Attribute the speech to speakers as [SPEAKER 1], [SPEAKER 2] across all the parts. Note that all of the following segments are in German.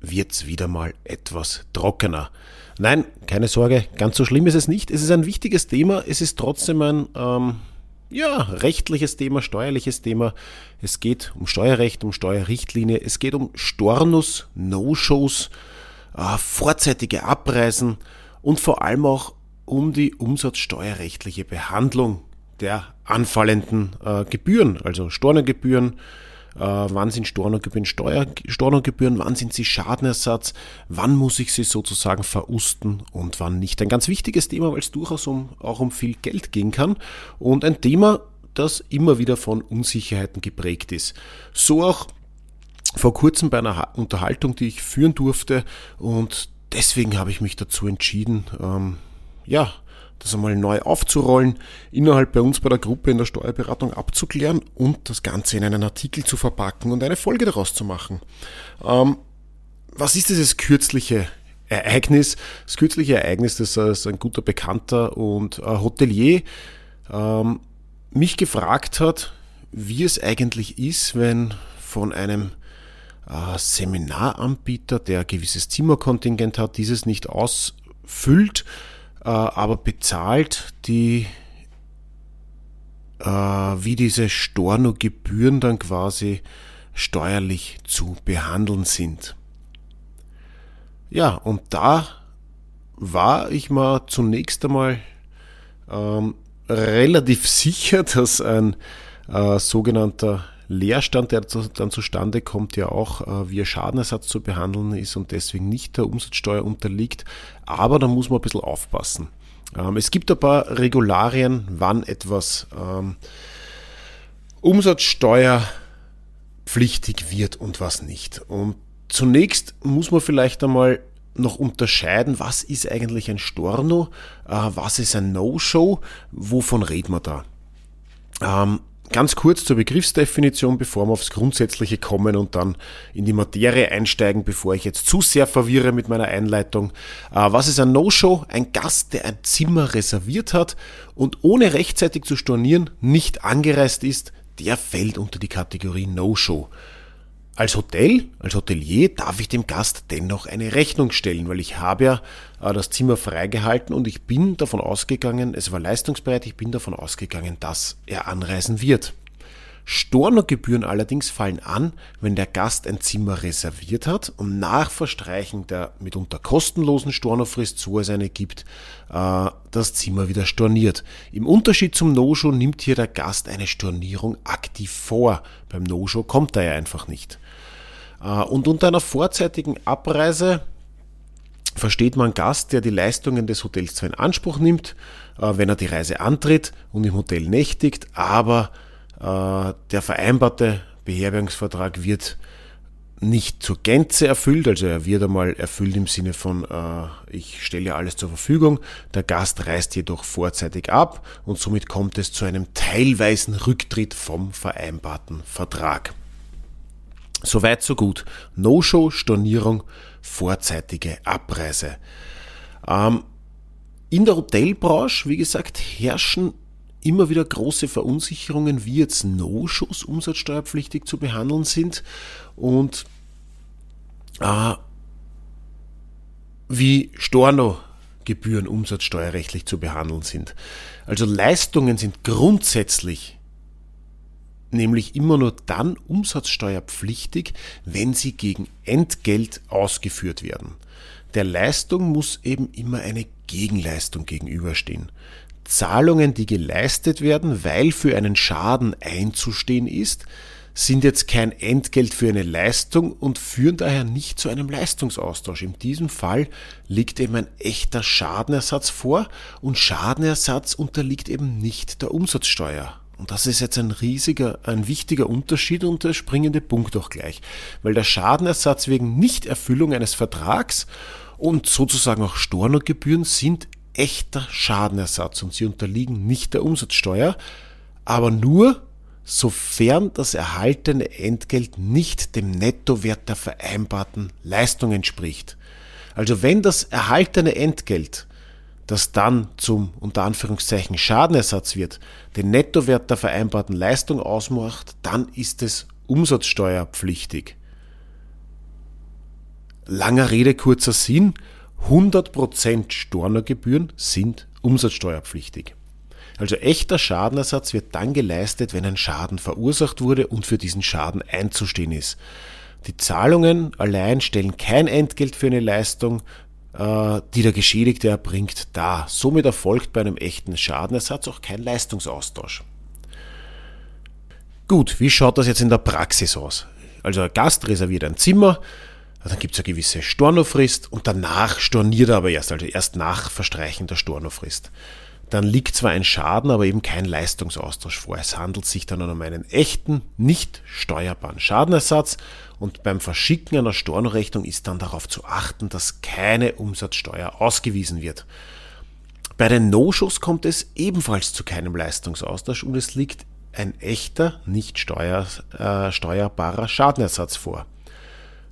[SPEAKER 1] wird's wieder mal etwas trockener. Nein, keine Sorge, ganz so schlimm ist es nicht. Es ist ein wichtiges Thema, es ist trotzdem ein ähm, ja, rechtliches Thema, steuerliches Thema. Es geht um Steuerrecht, um Steuerrichtlinie, es geht um Stornus, No-Shows, äh, vorzeitige Abreisen und vor allem auch um die umsatzsteuerrechtliche Behandlung der anfallenden äh, Gebühren, also Stornogebühren, wann sind Stornogebühren Steuer, Stornogebühren, wann sind sie Schadenersatz, wann muss ich sie sozusagen verusten und wann nicht. Ein ganz wichtiges Thema, weil es durchaus um, auch um viel Geld gehen kann und ein Thema, das immer wieder von Unsicherheiten geprägt ist. So auch vor kurzem bei einer Unterhaltung, die ich führen durfte und deswegen habe ich mich dazu entschieden, ähm, ja, das einmal neu aufzurollen, innerhalb bei uns bei der Gruppe in der Steuerberatung abzuklären und das Ganze in einen Artikel zu verpacken und eine Folge daraus zu machen. Ähm, was ist dieses kürzliche Ereignis? Das kürzliche Ereignis, das ist ein guter Bekannter und Hotelier ähm, mich gefragt hat, wie es eigentlich ist, wenn von einem äh, Seminaranbieter, der ein gewisses Zimmerkontingent hat, dieses nicht ausfüllt, äh, aber bezahlt die, äh, wie diese Storno-Gebühren dann quasi steuerlich zu behandeln sind. Ja, und da war ich mal zunächst einmal ähm, relativ sicher, dass ein äh, sogenannter Leerstand, der dann zustande kommt, ja auch äh, via Schadenersatz zu behandeln ist und deswegen nicht der Umsatzsteuer unterliegt. Aber da muss man ein bisschen aufpassen. Ähm, es gibt ein paar Regularien, wann etwas ähm, umsatzsteuerpflichtig wird und was nicht. Und zunächst muss man vielleicht einmal noch unterscheiden, was ist eigentlich ein Storno, äh, was ist ein No-Show, wovon reden wir da? Ähm, Ganz kurz zur Begriffsdefinition, bevor wir aufs Grundsätzliche kommen und dann in die Materie einsteigen, bevor ich jetzt zu sehr verwirre mit meiner Einleitung. Äh, was ist ein No-Show? Ein Gast, der ein Zimmer reserviert hat und ohne rechtzeitig zu stornieren nicht angereist ist, der fällt unter die Kategorie No-Show. Als Hotel, als Hotelier darf ich dem Gast dennoch eine Rechnung stellen, weil ich habe ja äh, das Zimmer freigehalten und ich bin davon ausgegangen, es war leistungsbereit, ich bin davon ausgegangen, dass er anreisen wird. Stornogebühren allerdings fallen an, wenn der Gast ein Zimmer reserviert hat und nach Verstreichen der mitunter kostenlosen Stornofrist, so es eine gibt, äh, das Zimmer wieder storniert. Im Unterschied zum No-Show nimmt hier der Gast eine Stornierung aktiv vor. Beim No-Show kommt er ja einfach nicht. Äh, und unter einer vorzeitigen Abreise versteht man Gast, der die Leistungen des Hotels zwar in Anspruch nimmt, äh, wenn er die Reise antritt und im Hotel nächtigt, aber äh, der vereinbarte Beherbergungsvertrag wird nicht zur Gänze erfüllt, also er wird einmal erfüllt im Sinne von, äh, ich stelle alles zur Verfügung, der Gast reist jedoch vorzeitig ab und somit kommt es zu einem teilweisen Rücktritt vom vereinbarten Vertrag. Soweit, so gut. No-Show, Stornierung, vorzeitige Abreise. Ähm, in der Hotelbranche, wie gesagt, herrschen immer wieder große Verunsicherungen, wie jetzt No-Shows umsatzsteuerpflichtig zu behandeln sind und äh, wie Storno-Gebühren umsatzsteuerrechtlich zu behandeln sind. Also Leistungen sind grundsätzlich nämlich immer nur dann umsatzsteuerpflichtig, wenn sie gegen Entgelt ausgeführt werden. Der Leistung muss eben immer eine Gegenleistung gegenüberstehen. Zahlungen, die geleistet werden, weil für einen Schaden einzustehen ist, sind jetzt kein Entgelt für eine Leistung und führen daher nicht zu einem Leistungsaustausch. In diesem Fall liegt eben ein echter Schadenersatz vor und Schadenersatz unterliegt eben nicht der Umsatzsteuer. Und das ist jetzt ein riesiger, ein wichtiger Unterschied und der springende Punkt auch gleich. Weil der Schadenersatz wegen Nichterfüllung eines Vertrags und sozusagen auch Stornogebühren sind echter Schadenersatz und sie unterliegen nicht der Umsatzsteuer, aber nur sofern das erhaltene Entgelt nicht dem Nettowert der vereinbarten Leistung entspricht. Also wenn das erhaltene Entgelt, das dann zum unter Anführungszeichen Schadenersatz wird, den Nettowert der vereinbarten Leistung ausmacht, dann ist es umsatzsteuerpflichtig. Langer Rede, kurzer Sinn, 100% Stornogebühren sind umsatzsteuerpflichtig. Also echter Schadenersatz wird dann geleistet, wenn ein Schaden verursacht wurde und für diesen Schaden einzustehen ist. Die Zahlungen allein stellen kein Entgelt für eine Leistung, die der Geschädigte erbringt, dar. Somit erfolgt bei einem echten Schadenersatz auch kein Leistungsaustausch. Gut, wie schaut das jetzt in der Praxis aus? Also ein Gast reserviert ein Zimmer, dann gibt es eine gewisse Stornofrist und danach storniert er aber erst, also erst nach Verstreichen der Stornofrist dann liegt zwar ein Schaden, aber eben kein Leistungsaustausch vor. Es handelt sich dann um einen echten, nicht steuerbaren Schadenersatz und beim Verschicken einer Stornorechnung ist dann darauf zu achten, dass keine Umsatzsteuer ausgewiesen wird. Bei den No-Shows kommt es ebenfalls zu keinem Leistungsaustausch und es liegt ein echter, nicht steuer, äh, steuerbarer Schadenersatz vor.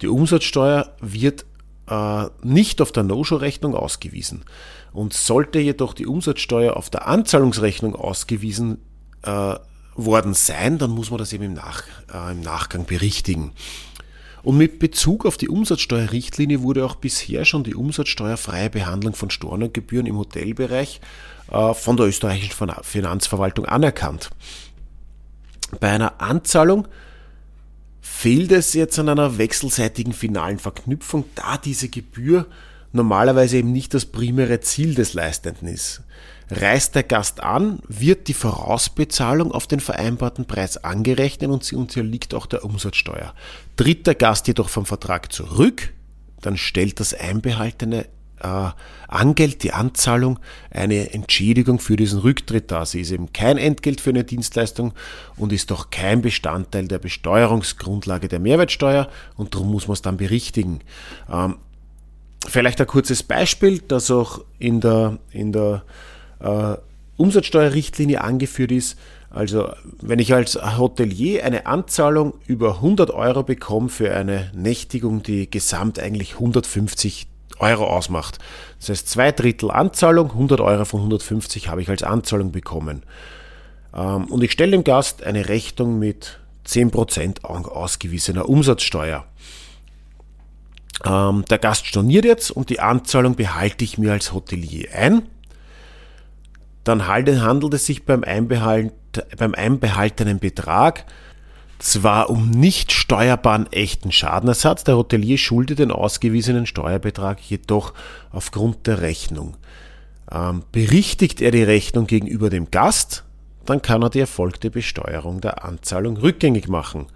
[SPEAKER 1] Die Umsatzsteuer wird äh, nicht auf der No-Show-Rechnung ausgewiesen. Und sollte jedoch die Umsatzsteuer auf der Anzahlungsrechnung ausgewiesen äh, worden sein, dann muss man das eben im, Nach, äh, im Nachgang berichtigen. Und mit Bezug auf die Umsatzsteuerrichtlinie wurde auch bisher schon die umsatzsteuerfreie Behandlung von Stornogebühren im Hotelbereich äh, von der österreichischen Finanzverwaltung anerkannt. Bei einer Anzahlung fehlt es jetzt an einer wechselseitigen finalen Verknüpfung, da diese Gebühr normalerweise eben nicht das primäre Ziel des Leistenden ist. Reist der Gast an, wird die Vorausbezahlung auf den vereinbarten Preis angerechnet und sie unterliegt auch der Umsatzsteuer. Tritt der Gast jedoch vom Vertrag zurück, dann stellt das einbehaltene äh, Angeld, die Anzahlung, eine Entschädigung für diesen Rücktritt dar. Sie ist eben kein Entgelt für eine Dienstleistung und ist doch kein Bestandteil der Besteuerungsgrundlage der Mehrwertsteuer und darum muss man es dann berichtigen. Ähm, Vielleicht ein kurzes Beispiel, das auch in der, in der äh, Umsatzsteuerrichtlinie angeführt ist. Also wenn ich als Hotelier eine Anzahlung über 100 Euro bekomme für eine Nächtigung, die gesamt eigentlich 150 Euro ausmacht. Das heißt, zwei Drittel Anzahlung, 100 Euro von 150 habe ich als Anzahlung bekommen. Ähm, und ich stelle dem Gast eine Rechnung mit 10% ausgewiesener Umsatzsteuer. Ähm, der Gast storniert jetzt und die Anzahlung behalte ich mir als Hotelier ein. Dann handelt es sich beim, Einbehalt, beim einbehaltenen Betrag zwar um nicht steuerbaren echten Schadenersatz, der Hotelier schuldet den ausgewiesenen Steuerbetrag jedoch aufgrund der Rechnung. Ähm, berichtigt er die Rechnung gegenüber dem Gast, dann kann er die erfolgte Besteuerung der Anzahlung rückgängig machen.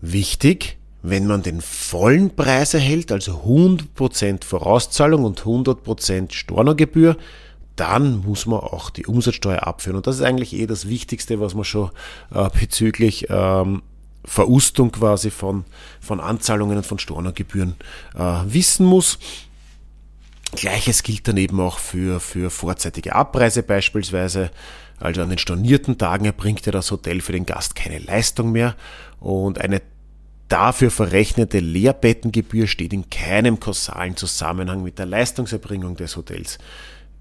[SPEAKER 1] Wichtig, wenn man den vollen Preis erhält, also 100% Vorauszahlung und 100% Stornogebühr, dann muss man auch die Umsatzsteuer abführen. Und das ist eigentlich eh das Wichtigste, was man schon äh, bezüglich ähm, Verustung quasi von, von Anzahlungen und von Stornogebühren äh, wissen muss. Gleiches gilt dann eben auch für, für vorzeitige Abreise beispielsweise. Also an den stornierten Tagen erbringt ja das Hotel für den Gast keine Leistung mehr und eine dafür verrechnete Leerbettengebühr steht in keinem kausalen Zusammenhang mit der Leistungserbringung des Hotels.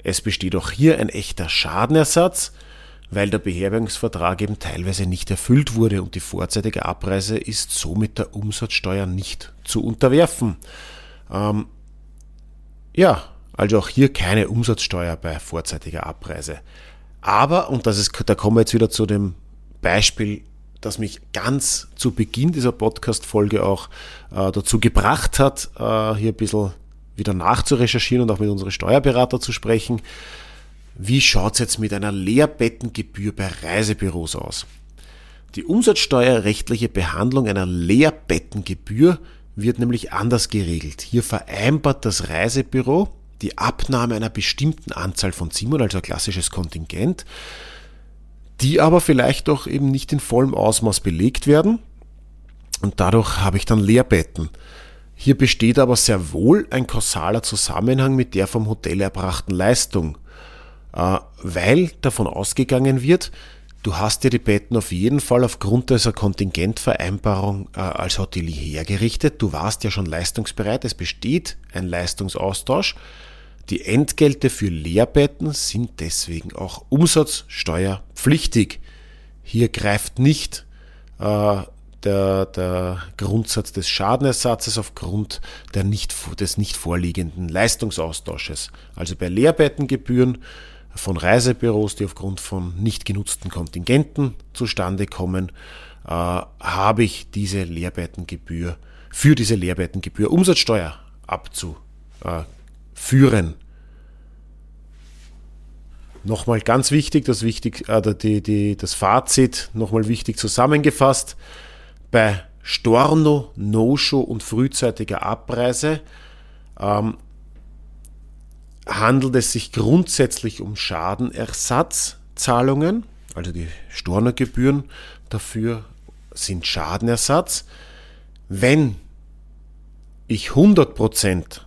[SPEAKER 1] Es besteht auch hier ein echter Schadenersatz, weil der Beherbergungsvertrag eben teilweise nicht erfüllt wurde und die vorzeitige Abreise ist somit der Umsatzsteuer nicht zu unterwerfen. Ähm, ja, also auch hier keine Umsatzsteuer bei vorzeitiger Abreise. Aber, und das ist, da kommen wir jetzt wieder zu dem Beispiel das mich ganz zu Beginn dieser Podcast-Folge auch äh, dazu gebracht hat, äh, hier ein bisschen wieder nachzurecherchieren und auch mit unseren Steuerberater zu sprechen. Wie schaut es jetzt mit einer Leerbettengebühr bei Reisebüros aus? Die umsatzsteuerrechtliche Behandlung einer Leerbettengebühr wird nämlich anders geregelt. Hier vereinbart das Reisebüro die Abnahme einer bestimmten Anzahl von Zimmern, also ein klassisches Kontingent, die aber vielleicht doch eben nicht in vollem Ausmaß belegt werden. Und dadurch habe ich dann Leerbetten. Hier besteht aber sehr wohl ein kausaler Zusammenhang mit der vom Hotel erbrachten Leistung, äh, weil davon ausgegangen wird, du hast dir die Betten auf jeden Fall aufgrund dieser Kontingentvereinbarung äh, als Hotelier hergerichtet, du warst ja schon leistungsbereit, es besteht ein Leistungsaustausch, die Entgelte für Leerbetten sind deswegen auch umsatzsteuerpflichtig. Hier greift nicht äh, der, der Grundsatz des Schadenersatzes aufgrund nicht, des nicht vorliegenden Leistungsaustausches. Also bei Leerbeitengebühren von Reisebüros, die aufgrund von nicht genutzten Kontingenten zustande kommen, äh, habe ich diese Leerbeitengebühr für diese Leerbeitengebühr Umsatzsteuer abzuführen. Nochmal ganz wichtig, das, wichtig äh, die, die, das Fazit nochmal wichtig zusammengefasst. Bei Storno, No-Show und frühzeitiger Abreise ähm, handelt es sich grundsätzlich um Schadenersatzzahlungen, also die Stornogebühren dafür sind Schadenersatz. Wenn ich 100%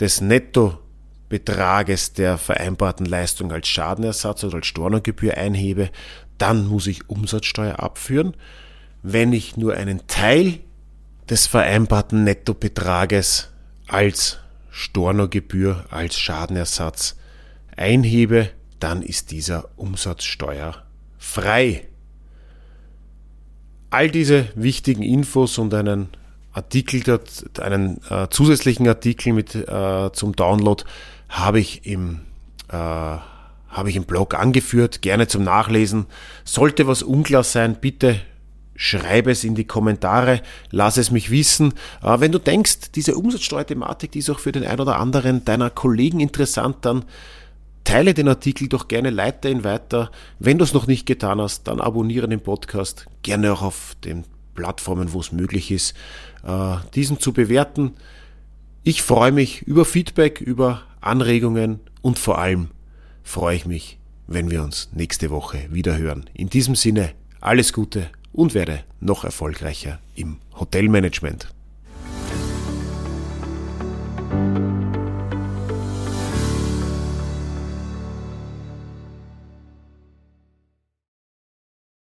[SPEAKER 1] des Nettobetrages der vereinbarten Leistung als Schadenersatz oder als Stornogebühr einhebe, dann muss ich Umsatzsteuer abführen wenn ich nur einen Teil des vereinbarten Nettobetrages als Stornogebühr, als Schadenersatz einhebe, dann ist dieser Umsatzsteuer frei. All diese wichtigen Infos und einen Artikel, einen äh, zusätzlichen Artikel mit äh, zum Download habe ich im äh, habe ich im Blog angeführt, gerne zum Nachlesen. Sollte was unklar sein, bitte schreibe es in die Kommentare, lass es mich wissen. Äh, wenn du denkst, diese Umsatzsteuerthematik, die ist auch für den einen oder anderen deiner Kollegen interessant, dann teile den Artikel doch gerne, leite ihn weiter. Wenn du es noch nicht getan hast, dann abonniere den Podcast, gerne auch auf den Plattformen, wo es möglich ist, äh, diesen zu bewerten. Ich freue mich über Feedback, über Anregungen und vor allem freue ich mich, wenn wir uns nächste Woche wieder hören. In diesem Sinne, alles Gute und werde noch erfolgreicher im Hotelmanagement.